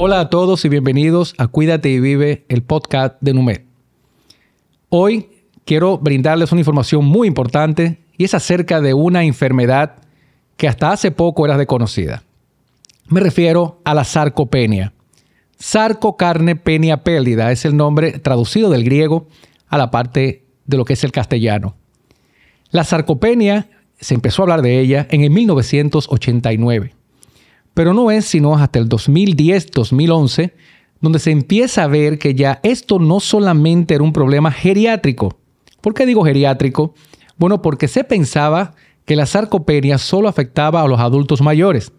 Hola a todos y bienvenidos a Cuídate y Vive, el podcast de Numed. Hoy quiero brindarles una información muy importante y es acerca de una enfermedad que hasta hace poco era desconocida. Me refiero a la sarcopenia. Sarcocarne penia pélida es el nombre traducido del griego a la parte de lo que es el castellano. La sarcopenia se empezó a hablar de ella en el 1989. Pero no es sino hasta el 2010-2011 donde se empieza a ver que ya esto no solamente era un problema geriátrico. ¿Por qué digo geriátrico? Bueno, porque se pensaba que la sarcopenia solo afectaba a los adultos mayores,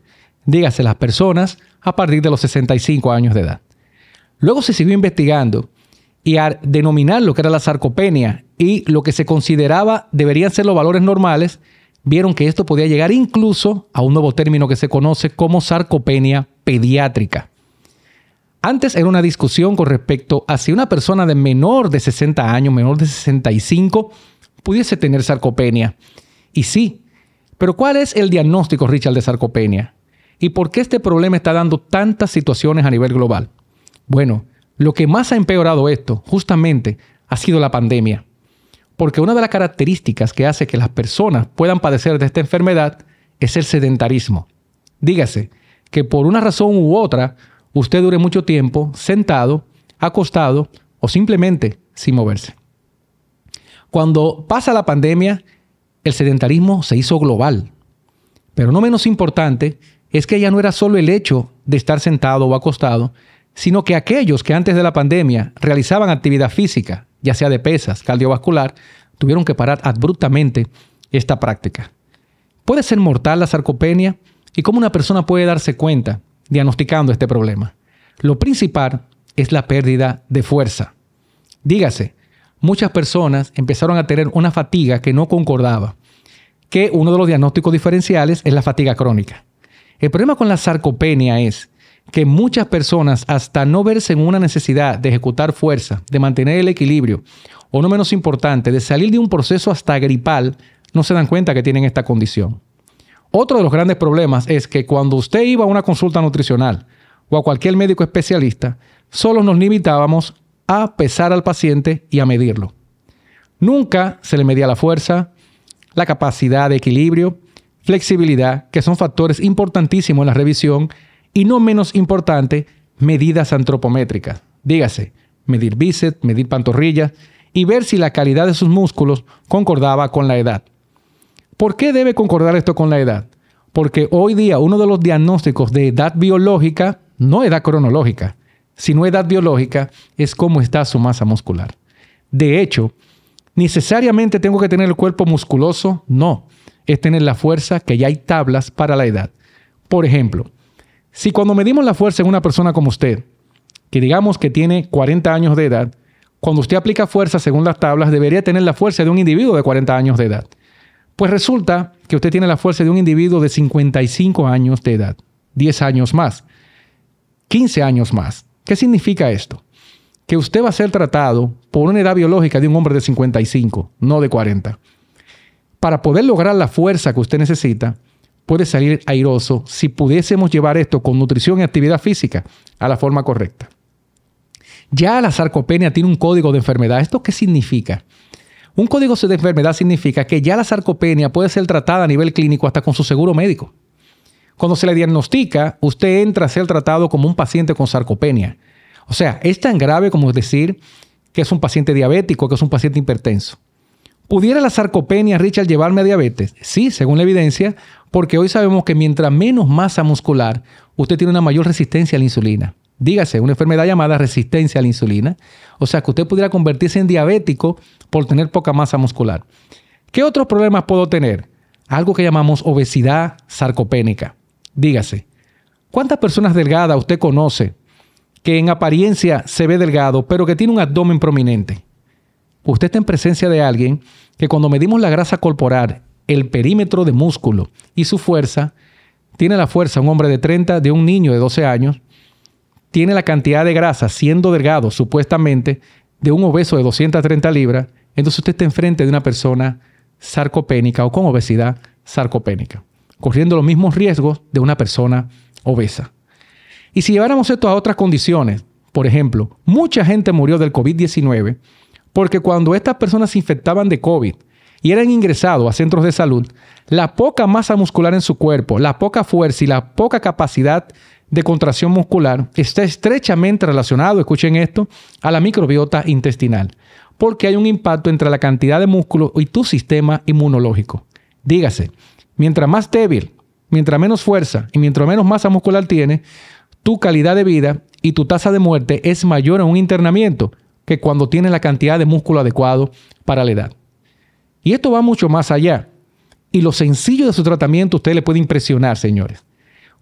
dígase las personas a partir de los 65 años de edad. Luego se siguió investigando y al denominar lo que era la sarcopenia y lo que se consideraba deberían ser los valores normales, vieron que esto podía llegar incluso a un nuevo término que se conoce como sarcopenia pediátrica. Antes era una discusión con respecto a si una persona de menor de 60 años, menor de 65, pudiese tener sarcopenia. Y sí, pero ¿cuál es el diagnóstico, Richard, de sarcopenia? ¿Y por qué este problema está dando tantas situaciones a nivel global? Bueno, lo que más ha empeorado esto, justamente, ha sido la pandemia. Porque una de las características que hace que las personas puedan padecer de esta enfermedad es el sedentarismo. Dígase que por una razón u otra usted dure mucho tiempo sentado, acostado o simplemente sin moverse. Cuando pasa la pandemia, el sedentarismo se hizo global. Pero no menos importante es que ya no era solo el hecho de estar sentado o acostado, sino que aquellos que antes de la pandemia realizaban actividad física, ya sea de pesas, cardiovascular, tuvieron que parar abruptamente esta práctica. ¿Puede ser mortal la sarcopenia? ¿Y cómo una persona puede darse cuenta diagnosticando este problema? Lo principal es la pérdida de fuerza. Dígase, muchas personas empezaron a tener una fatiga que no concordaba, que uno de los diagnósticos diferenciales es la fatiga crónica. El problema con la sarcopenia es que muchas personas, hasta no verse en una necesidad de ejecutar fuerza, de mantener el equilibrio, o no menos importante, de salir de un proceso hasta gripal, no se dan cuenta que tienen esta condición. Otro de los grandes problemas es que cuando usted iba a una consulta nutricional o a cualquier médico especialista, solo nos limitábamos a pesar al paciente y a medirlo. Nunca se le medía la fuerza, la capacidad de equilibrio, flexibilidad, que son factores importantísimos en la revisión y no menos importante, medidas antropométricas. Dígase, medir bíceps, medir pantorrillas y ver si la calidad de sus músculos concordaba con la edad. ¿Por qué debe concordar esto con la edad? Porque hoy día uno de los diagnósticos de edad biológica, no edad cronológica, sino edad biológica, es cómo está su masa muscular. De hecho, necesariamente tengo que tener el cuerpo musculoso, no, es tener la fuerza que ya hay tablas para la edad. Por ejemplo, si cuando medimos la fuerza en una persona como usted, que digamos que tiene 40 años de edad, cuando usted aplica fuerza según las tablas, debería tener la fuerza de un individuo de 40 años de edad. Pues resulta que usted tiene la fuerza de un individuo de 55 años de edad, 10 años más, 15 años más. ¿Qué significa esto? Que usted va a ser tratado por una edad biológica de un hombre de 55, no de 40. Para poder lograr la fuerza que usted necesita, puede salir airoso si pudiésemos llevar esto con nutrición y actividad física a la forma correcta. Ya la sarcopenia tiene un código de enfermedad. ¿Esto qué significa? Un código de enfermedad significa que ya la sarcopenia puede ser tratada a nivel clínico hasta con su seguro médico. Cuando se le diagnostica, usted entra a ser tratado como un paciente con sarcopenia. O sea, es tan grave como decir que es un paciente diabético, que es un paciente hipertenso. ¿Pudiera la sarcopenia, Richard, llevarme a diabetes? Sí, según la evidencia, porque hoy sabemos que mientras menos masa muscular, usted tiene una mayor resistencia a la insulina. Dígase, una enfermedad llamada resistencia a la insulina. O sea, que usted pudiera convertirse en diabético por tener poca masa muscular. ¿Qué otros problemas puedo tener? Algo que llamamos obesidad sarcopénica. Dígase, ¿cuántas personas delgadas usted conoce que en apariencia se ve delgado, pero que tiene un abdomen prominente? usted está en presencia de alguien que cuando medimos la grasa corporal, el perímetro de músculo y su fuerza, tiene la fuerza un hombre de 30 de un niño de 12 años, tiene la cantidad de grasa siendo delgado supuestamente de un obeso de 230 libras, entonces usted está enfrente de una persona sarcopénica o con obesidad sarcopénica, corriendo los mismos riesgos de una persona obesa. Y si lleváramos esto a otras condiciones, por ejemplo, mucha gente murió del COVID-19 porque cuando estas personas se infectaban de COVID y eran ingresados a centros de salud, la poca masa muscular en su cuerpo, la poca fuerza y la poca capacidad de contracción muscular está estrechamente relacionado, escuchen esto, a la microbiota intestinal, porque hay un impacto entre la cantidad de músculo y tu sistema inmunológico. Dígase, mientras más débil, mientras menos fuerza y mientras menos masa muscular tiene, tu calidad de vida y tu tasa de muerte es mayor en un internamiento que cuando tienes la cantidad de músculo adecuado para la edad. Y esto va mucho más allá. Y lo sencillo de su tratamiento usted le puede impresionar, señores.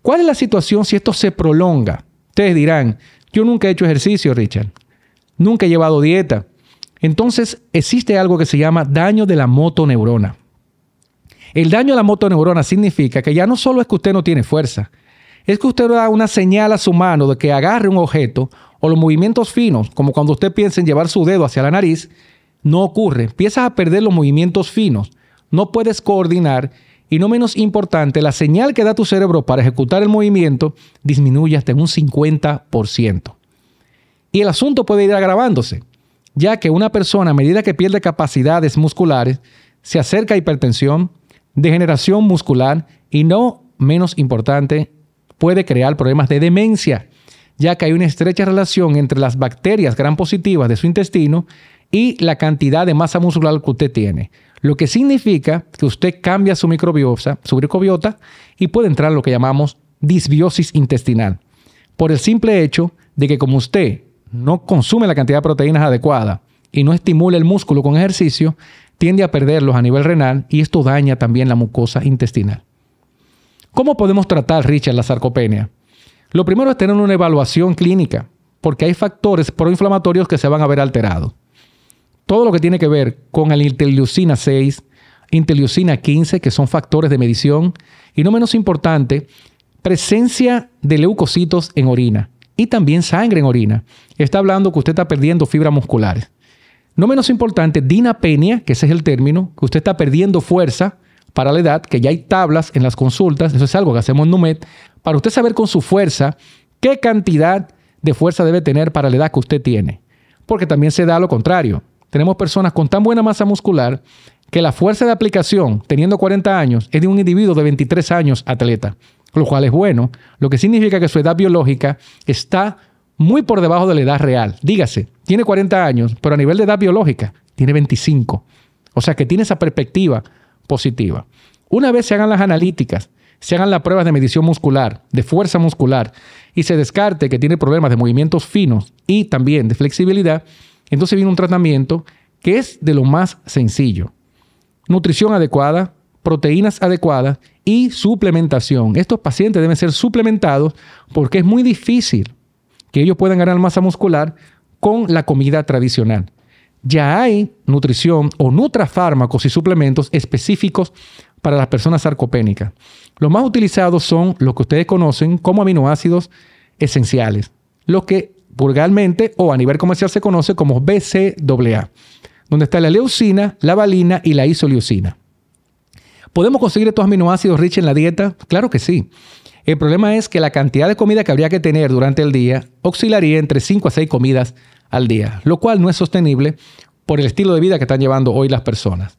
¿Cuál es la situación si esto se prolonga? Ustedes dirán, yo nunca he hecho ejercicio, Richard. Nunca he llevado dieta. Entonces existe algo que se llama daño de la motoneurona. El daño de la motoneurona significa que ya no solo es que usted no tiene fuerza, es que usted da una señal a su mano de que agarre un objeto o los movimientos finos, como cuando usted piensa en llevar su dedo hacia la nariz, no ocurre. Empiezas a perder los movimientos finos, no puedes coordinar y no menos importante, la señal que da tu cerebro para ejecutar el movimiento disminuye hasta un 50%. Y el asunto puede ir agravándose, ya que una persona a medida que pierde capacidades musculares, se acerca a hipertensión, degeneración muscular y no menos importante, puede crear problemas de demencia, ya que hay una estrecha relación entre las bacterias gran positivas de su intestino y la cantidad de masa muscular que usted tiene. Lo que significa que usted cambia su microbiota, su microbiota y puede entrar en lo que llamamos disbiosis intestinal. Por el simple hecho de que como usted no consume la cantidad de proteínas adecuada y no estimula el músculo con ejercicio, tiende a perderlos a nivel renal y esto daña también la mucosa intestinal. ¿Cómo podemos tratar, Richard, la sarcopenia? Lo primero es tener una evaluación clínica, porque hay factores proinflamatorios que se van a ver alterados. Todo lo que tiene que ver con la interleucina 6, interleucina 15, que son factores de medición, y no menos importante, presencia de leucocitos en orina y también sangre en orina. Está hablando que usted está perdiendo fibras musculares. No menos importante, dinapenia, que ese es el término, que usted está perdiendo fuerza para la edad, que ya hay tablas en las consultas, eso es algo que hacemos en NUMED, para usted saber con su fuerza qué cantidad de fuerza debe tener para la edad que usted tiene. Porque también se da lo contrario. Tenemos personas con tan buena masa muscular que la fuerza de aplicación, teniendo 40 años, es de un individuo de 23 años atleta, lo cual es bueno, lo que significa que su edad biológica está muy por debajo de la edad real. Dígase, tiene 40 años, pero a nivel de edad biológica tiene 25. O sea que tiene esa perspectiva positiva. Una vez se hagan las analíticas, se hagan las pruebas de medición muscular, de fuerza muscular, y se descarte que tiene problemas de movimientos finos y también de flexibilidad, entonces viene un tratamiento que es de lo más sencillo. Nutrición adecuada, proteínas adecuadas y suplementación. Estos pacientes deben ser suplementados porque es muy difícil que ellos puedan ganar masa muscular con la comida tradicional ya hay nutrición o nutrafármacos y suplementos específicos para las personas sarcopénicas. Los más utilizados son los que ustedes conocen como aminoácidos esenciales, los que vulgarmente o a nivel comercial se conoce como BCAA, donde está la leucina, la valina y la isoleucina. ¿Podemos conseguir estos aminoácidos rich en la dieta? Claro que sí. El problema es que la cantidad de comida que habría que tener durante el día oscilaría entre 5 a 6 comidas al día, lo cual no es sostenible por el estilo de vida que están llevando hoy las personas.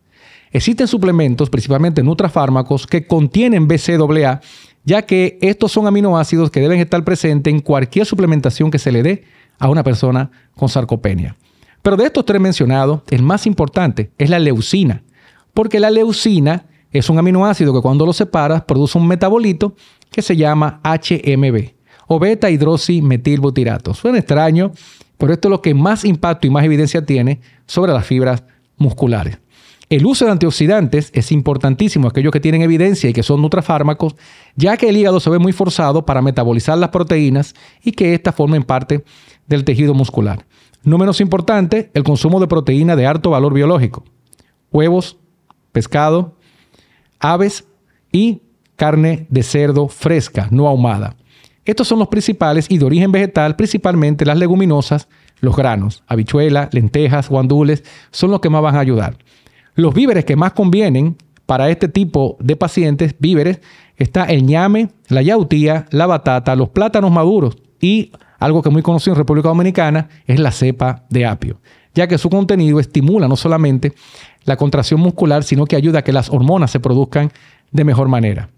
Existen suplementos, principalmente nutrafármacos, que contienen BCAA, ya que estos son aminoácidos que deben estar presentes en cualquier suplementación que se le dé a una persona con sarcopenia. Pero de estos tres mencionados, el más importante es la leucina, porque la leucina es un aminoácido que cuando lo separas produce un metabolito que se llama HMB o beta hidroximetilbutirato. Suena extraño, pero esto es lo que más impacto y más evidencia tiene sobre las fibras musculares. El uso de antioxidantes es importantísimo, aquellos que tienen evidencia y que son nutrafármacos, ya que el hígado se ve muy forzado para metabolizar las proteínas y que éstas formen parte del tejido muscular. No menos importante, el consumo de proteína de alto valor biológico. Huevos, pescado, aves y carne de cerdo fresca, no ahumada. Estos son los principales y de origen vegetal, principalmente las leguminosas, los granos, habichuelas, lentejas, guandules, son los que más van a ayudar. Los víveres que más convienen para este tipo de pacientes, víveres, está el ñame, la yautía, la batata, los plátanos maduros, y algo que es muy conocido en República Dominicana es la cepa de apio, ya que su contenido estimula no solamente la contracción muscular, sino que ayuda a que las hormonas se produzcan de mejor manera.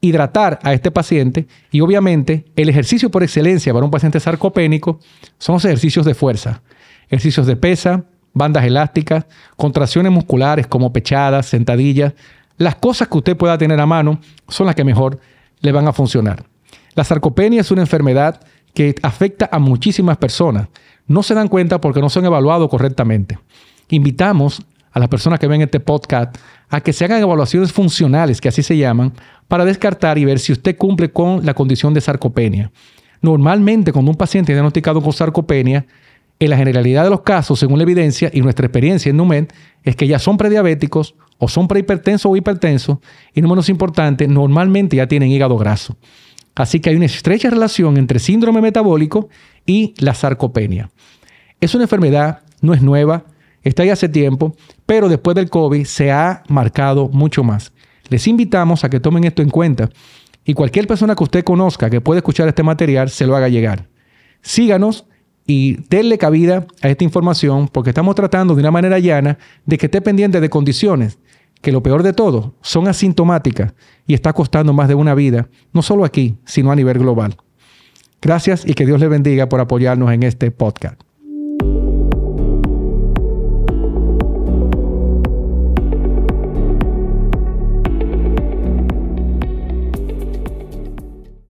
Hidratar a este paciente y obviamente el ejercicio por excelencia para un paciente sarcopénico son los ejercicios de fuerza, ejercicios de pesa, bandas elásticas, contracciones musculares como pechadas, sentadillas. Las cosas que usted pueda tener a mano son las que mejor le van a funcionar. La sarcopenia es una enfermedad que afecta a muchísimas personas. No se dan cuenta porque no se han evaluado correctamente. Invitamos a las personas que ven este podcast a que se hagan evaluaciones funcionales, que así se llaman, para descartar y ver si usted cumple con la condición de sarcopenia. Normalmente, cuando un paciente es diagnosticado con sarcopenia, en la generalidad de los casos, según la evidencia y nuestra experiencia en NUMED, es que ya son prediabéticos o son prehipertensos o hipertensos y, no menos importante, normalmente ya tienen hígado graso. Así que hay una estrecha relación entre síndrome metabólico y la sarcopenia. Es una enfermedad, no es nueva, está ahí hace tiempo, pero después del COVID se ha marcado mucho más. Les invitamos a que tomen esto en cuenta y cualquier persona que usted conozca que pueda escuchar este material se lo haga llegar. Síganos y denle cabida a esta información porque estamos tratando de una manera llana de que esté pendiente de condiciones que lo peor de todo son asintomáticas y está costando más de una vida, no solo aquí, sino a nivel global. Gracias y que Dios le bendiga por apoyarnos en este podcast.